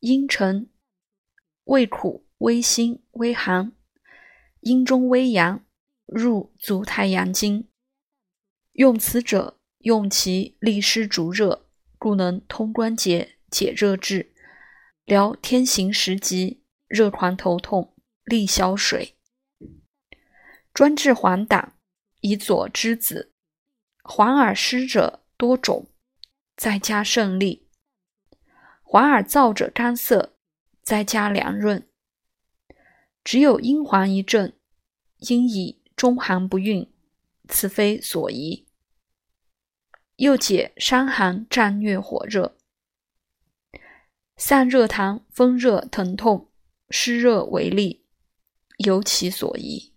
阴沉，胃苦、微辛、微寒，阴中微阳，入足太阳经。用此者，用其利湿逐热，故能通关节、解热滞，疗天行时疾、热狂头痛、利消水。专治黄疸，以佐之子。黄耳湿者多种，再加胜利；黄耳燥者干涩，再加凉润。只有阴黄一症，应以中寒不孕，此非所宜。又解伤寒战疟火热，散热痰、风热疼痛、湿热为例，尤其所宜。